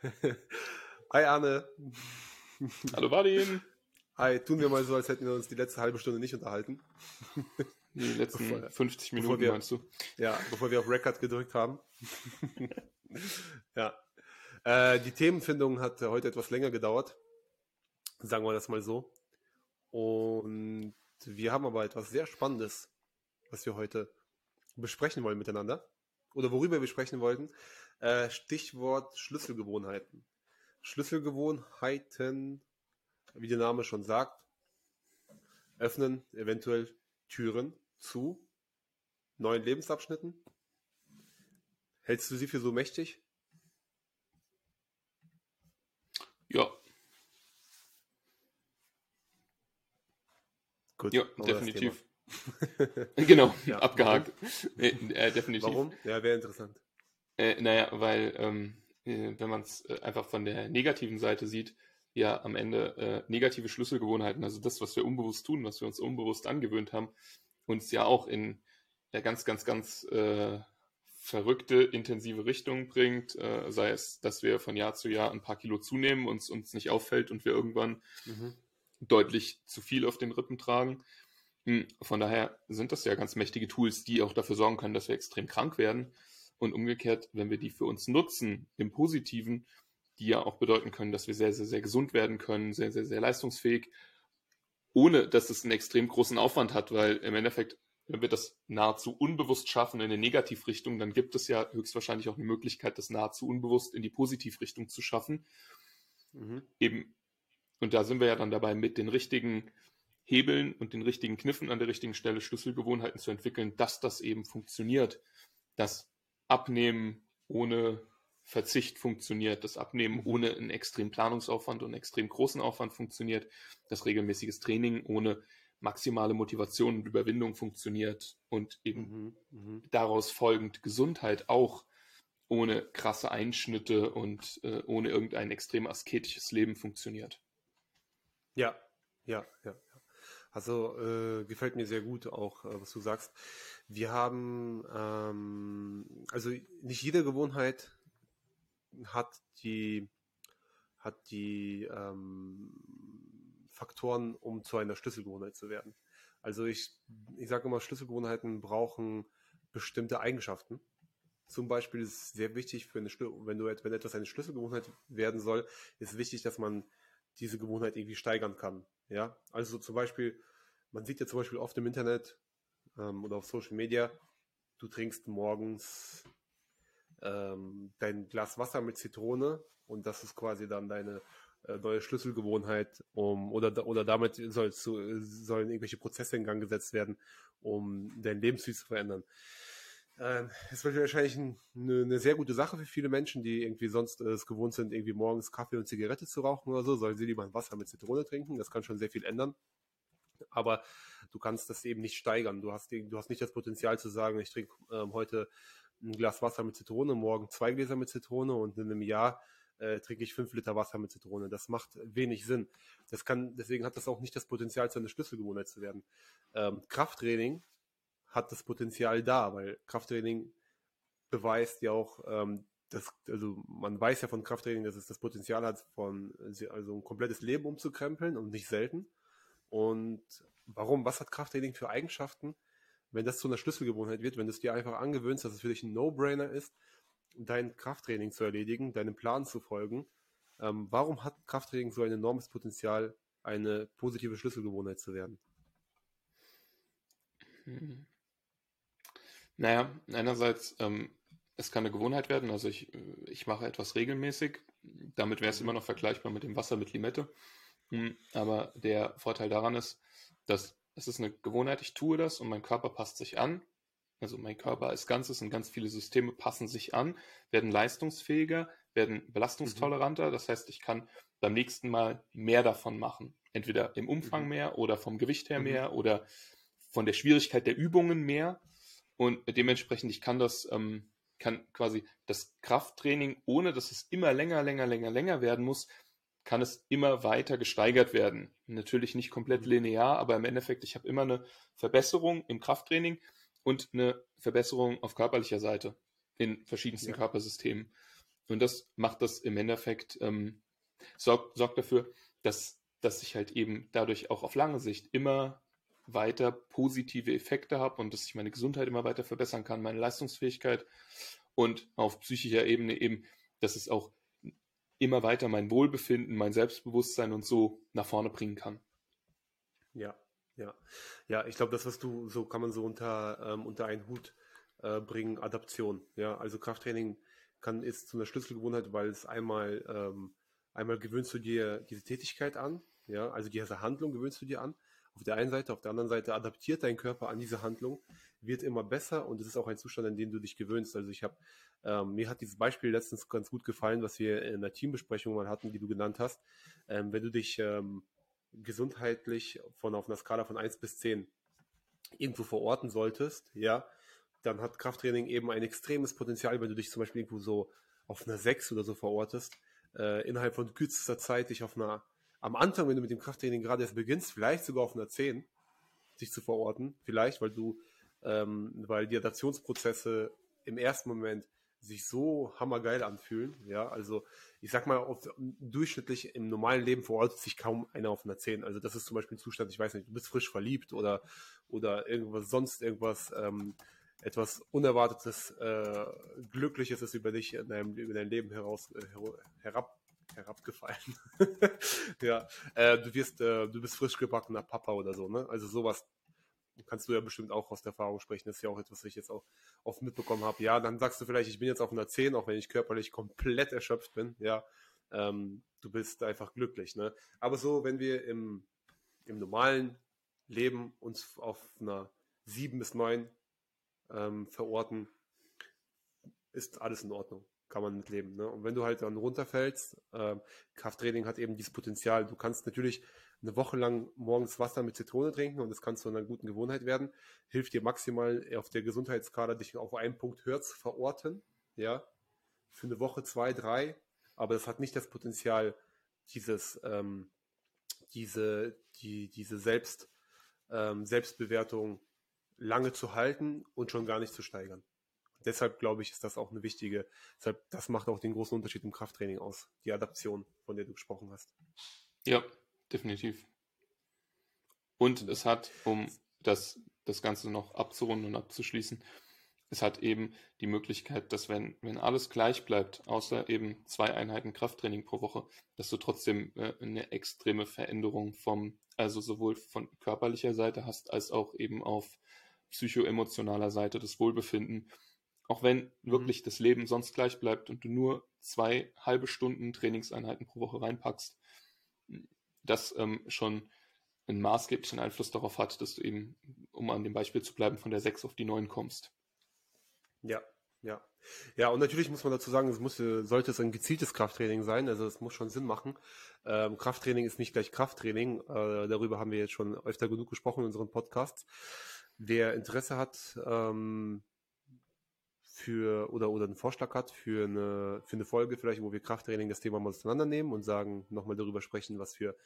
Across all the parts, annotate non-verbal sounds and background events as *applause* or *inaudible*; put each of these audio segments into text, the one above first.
*laughs* Hi Arne. Hallo Martin. Hi, tun wir mal so, als hätten wir uns die letzte halbe Stunde nicht unterhalten. *laughs* Die letzten bevor, 50 Minuten wir, meinst du? Ja, bevor wir auf Record gedrückt haben. *laughs* ja. Äh, die Themenfindung hat heute etwas länger gedauert. Sagen wir das mal so. Und wir haben aber etwas sehr Spannendes, was wir heute besprechen wollen miteinander. Oder worüber wir sprechen wollten. Äh, Stichwort Schlüsselgewohnheiten. Schlüsselgewohnheiten, wie der Name schon sagt, öffnen eventuell Türen zu neuen Lebensabschnitten. Hältst du sie für so mächtig? Ja. Gut, ja, definitiv. *laughs* genau, ja, abgehakt. Äh, äh, definitiv. Warum? Ja, wäre interessant. Äh, naja, weil ähm, äh, wenn man es äh, einfach von der negativen Seite sieht, ja am Ende äh, negative Schlüsselgewohnheiten, also das, was wir unbewusst tun, was wir uns unbewusst angewöhnt haben, uns ja auch in ja, ganz, ganz, ganz äh, verrückte, intensive Richtung bringt, äh, sei es, dass wir von Jahr zu Jahr ein paar Kilo zunehmen, uns uns nicht auffällt und wir irgendwann mhm. deutlich zu viel auf den Rippen tragen. Hm, von daher sind das ja ganz mächtige Tools, die auch dafür sorgen können, dass wir extrem krank werden. Und umgekehrt, wenn wir die für uns nutzen, im Positiven, die ja auch bedeuten können, dass wir sehr, sehr, sehr gesund werden können, sehr, sehr, sehr leistungsfähig, ohne dass es einen extrem großen Aufwand hat, weil im Endeffekt, wenn wir das nahezu unbewusst schaffen in eine Negativrichtung, dann gibt es ja höchstwahrscheinlich auch eine Möglichkeit, das nahezu unbewusst in die Positivrichtung zu schaffen. Mhm. Eben, und da sind wir ja dann dabei, mit den richtigen Hebeln und den richtigen Kniffen an der richtigen Stelle Schlüsselgewohnheiten zu entwickeln, dass das eben funktioniert. Dass Abnehmen ohne Verzicht funktioniert, das Abnehmen mhm. ohne einen extremen Planungsaufwand und einen extrem großen Aufwand funktioniert, dass regelmäßiges Training ohne maximale Motivation und Überwindung funktioniert und eben mhm, mh. daraus folgend Gesundheit auch ohne krasse Einschnitte und äh, ohne irgendein extrem asketisches Leben funktioniert. Ja, ja, ja. Also äh, gefällt mir sehr gut auch, äh, was du sagst. Wir haben, ähm, also nicht jede Gewohnheit hat die, hat die ähm, Faktoren, um zu einer Schlüsselgewohnheit zu werden. Also ich, ich sage immer, Schlüsselgewohnheiten brauchen bestimmte Eigenschaften. Zum Beispiel ist es sehr wichtig für eine wenn du wenn etwas eine Schlüsselgewohnheit werden soll, ist wichtig, dass man diese Gewohnheit irgendwie steigern kann. Ja, also zum Beispiel, man sieht ja zum Beispiel oft im Internet ähm, oder auf Social Media, du trinkst morgens ähm, dein Glas Wasser mit Zitrone und das ist quasi dann deine äh, neue Schlüsselgewohnheit, um oder oder damit soll zu, sollen irgendwelche Prozesse in Gang gesetzt werden, um dein Lebensstil zu verändern. Äh, ist wahrscheinlich ein, eine, eine, sehr gute Sache für viele Menschen, die irgendwie sonst äh, es gewohnt sind, irgendwie morgens Kaffee und Zigarette zu rauchen oder so, sollen sie lieber Wasser mit Zitrone trinken. Das kann schon sehr viel ändern. Aber du kannst das eben nicht steigern. Du hast, du hast nicht das Potenzial zu sagen, ich trinke ähm, heute ein Glas Wasser mit Zitrone, morgen zwei Gläser mit Zitrone und in einem Jahr äh, trinke ich fünf Liter Wasser mit Zitrone. Das macht wenig Sinn. Das kann, deswegen hat das auch nicht das Potenzial, zu einer Schlüsselgewohnheit zu werden. Ähm, Krafttraining hat das Potenzial da, weil Krafttraining beweist ja auch, ähm, das, also man weiß ja von Krafttraining, dass es das Potenzial hat, von also ein komplettes Leben umzukrempeln und nicht selten. Und warum? Was hat Krafttraining für Eigenschaften? wenn das zu einer Schlüsselgewohnheit wird, wenn du es dir einfach angewöhnst, dass es für dich ein No-Brainer ist, dein Krafttraining zu erledigen, deinem Plan zu folgen, ähm, warum hat Krafttraining so ein enormes Potenzial, eine positive Schlüsselgewohnheit zu werden? Hm. Naja, einerseits, ähm, es kann eine Gewohnheit werden, also ich, ich mache etwas regelmäßig, damit wäre es immer noch vergleichbar mit dem Wasser mit Limette, hm, aber der Vorteil daran ist, dass es ist eine Gewohnheit, ich tue das und mein Körper passt sich an. Also mein Körper als Ganzes und ganz viele Systeme passen sich an, werden leistungsfähiger, werden belastungstoleranter. Mhm. Das heißt, ich kann beim nächsten Mal mehr davon machen. Entweder im Umfang mhm. mehr oder vom Gewicht her mhm. mehr oder von der Schwierigkeit der Übungen mehr. Und dementsprechend, ich kann das, ähm, kann quasi das Krafttraining, ohne dass es immer länger, länger, länger, länger werden muss, kann es immer weiter gesteigert werden. Natürlich nicht komplett mhm. linear, aber im Endeffekt, ich habe immer eine Verbesserung im Krafttraining und eine Verbesserung auf körperlicher Seite in verschiedensten ja. Körpersystemen. Und das macht das im Endeffekt, ähm, sorgt, sorgt dafür, dass, dass ich halt eben dadurch auch auf lange Sicht immer weiter positive Effekte habe und dass ich meine Gesundheit immer weiter verbessern kann, meine Leistungsfähigkeit und auf psychischer Ebene eben, dass es auch immer weiter mein Wohlbefinden, mein Selbstbewusstsein und so nach vorne bringen kann. Ja, ja. Ja, ich glaube, das, was du, so kann man so unter, ähm, unter einen Hut äh, bringen, Adaption. Ja, also Krafttraining kann, ist zu einer Schlüsselgewohnheit, weil es einmal, ähm, einmal gewöhnst du dir diese Tätigkeit an, ja, also diese Handlung gewöhnst du dir an. Auf der einen Seite, auf der anderen Seite adaptiert dein Körper an diese Handlung, wird immer besser und es ist auch ein Zustand, in dem du dich gewöhnst. Also ich habe, ähm, mir hat dieses Beispiel letztens ganz gut gefallen, was wir in der Teambesprechung mal hatten, die du genannt hast. Ähm, wenn du dich ähm, gesundheitlich von auf einer Skala von 1 bis 10 irgendwo verorten solltest, ja, dann hat Krafttraining eben ein extremes Potenzial, wenn du dich zum Beispiel irgendwo so auf einer 6 oder so verortest, äh, innerhalb von kürzester Zeit dich auf einer, am Anfang, wenn du mit dem Krafttraining gerade erst beginnst, vielleicht sogar auf einer 10 sich zu verorten, vielleicht, weil du, ähm, weil die Adaptionsprozesse im ersten Moment sich so hammergeil anfühlen, ja, also ich sag mal, auf, durchschnittlich im normalen Leben verortet sich kaum einer auf einer 10. Also das ist zum Beispiel ein Zustand, ich weiß nicht, du bist frisch verliebt oder, oder irgendwas sonst irgendwas, ähm, etwas Unerwartetes, äh, Glückliches ist über dich in deinem, über dein Leben heraus, äh, herab, herabgefallen. *laughs* ja, äh, du wirst, äh, du bist frisch gebackener Papa oder so, ne? Also sowas kannst du ja bestimmt auch aus der Erfahrung sprechen. Das ist ja auch etwas, was ich jetzt auch oft mitbekommen habe. Ja, dann sagst du vielleicht, ich bin jetzt auf einer 10, auch wenn ich körperlich komplett erschöpft bin. Ja, ähm, du bist einfach glücklich. Ne? Aber so, wenn wir im, im normalen Leben uns auf einer 7 bis 9 ähm, verorten, ist alles in Ordnung. Kann man mitleben. Ne? Und wenn du halt dann runterfällst, äh, Krafttraining hat eben dieses Potenzial. Du kannst natürlich eine Woche lang morgens Wasser mit Zitrone trinken und das kann zu einer guten Gewohnheit werden. Hilft dir maximal auf der Gesundheitskala, dich auf einen Punkt höher zu verorten. Ja, für eine Woche, zwei, drei. Aber das hat nicht das Potenzial, dieses, ähm, diese, die, diese Selbst, ähm, Selbstbewertung lange zu halten und schon gar nicht zu steigern. Deshalb glaube ich, ist das auch eine wichtige, deshalb, das macht auch den großen Unterschied im Krafttraining aus, die Adaption, von der du gesprochen hast. Ja, definitiv. Und es hat, um das, das Ganze noch abzurunden und abzuschließen, es hat eben die Möglichkeit, dass wenn, wenn alles gleich bleibt, außer eben zwei Einheiten Krafttraining pro Woche, dass du trotzdem äh, eine extreme Veränderung vom, also sowohl von körperlicher Seite hast, als auch eben auf psychoemotionaler Seite das Wohlbefinden. Auch wenn mhm. wirklich das Leben sonst gleich bleibt und du nur zwei halbe Stunden Trainingseinheiten pro Woche reinpackst, das ähm, schon einen maßgeblichen Einfluss darauf hat, dass du eben, um an dem Beispiel zu bleiben, von der 6 auf die 9 kommst. Ja, ja. Ja, und natürlich muss man dazu sagen, es muss, sollte es ein gezieltes Krafttraining sein, also es muss schon Sinn machen. Ähm, Krafttraining ist nicht gleich Krafttraining, äh, darüber haben wir jetzt schon öfter genug gesprochen in unseren Podcasts. Wer Interesse hat, ähm, für oder oder einen Vorschlag hat für eine für eine Folge vielleicht, wo wir Krafttraining das Thema mal auseinandernehmen und sagen nochmal darüber sprechen, was für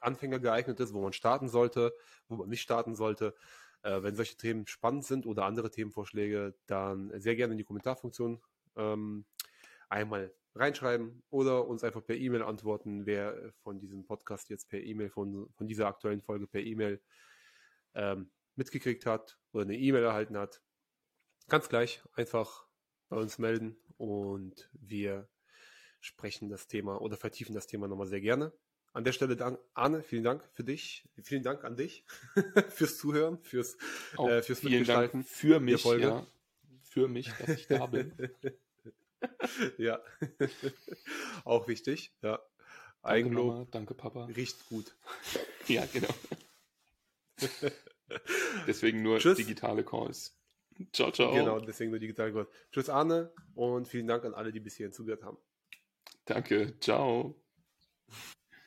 Anfänger geeignet ist, wo man starten sollte, wo man nicht starten sollte. Äh, wenn solche Themen spannend sind oder andere Themenvorschläge, dann sehr gerne in die Kommentarfunktion ähm, einmal reinschreiben oder uns einfach per E-Mail antworten, wer von diesem Podcast jetzt per E-Mail von, von dieser aktuellen Folge per E-Mail ähm, mitgekriegt hat oder eine E-Mail erhalten hat, ganz gleich einfach bei uns melden und wir sprechen das Thema oder vertiefen das Thema nochmal sehr gerne. An der Stelle, Dank, Arne, vielen Dank für dich, vielen Dank an dich *laughs* fürs Zuhören, fürs, äh, fürs vielen Mitgestalten. Dank für mich, ja, für mich, dass ich da *laughs* bin. ja, *laughs* auch wichtig, ja. Eigenlob. Danke, Mama, danke Papa. Riecht gut. ja, genau. Deswegen nur Tschüss. digitale Calls. Ciao, ciao. Genau, deswegen nur digitale Calls. Tschüss, Arne, und vielen Dank an alle, die bis hierhin zugehört haben. Danke, ciao.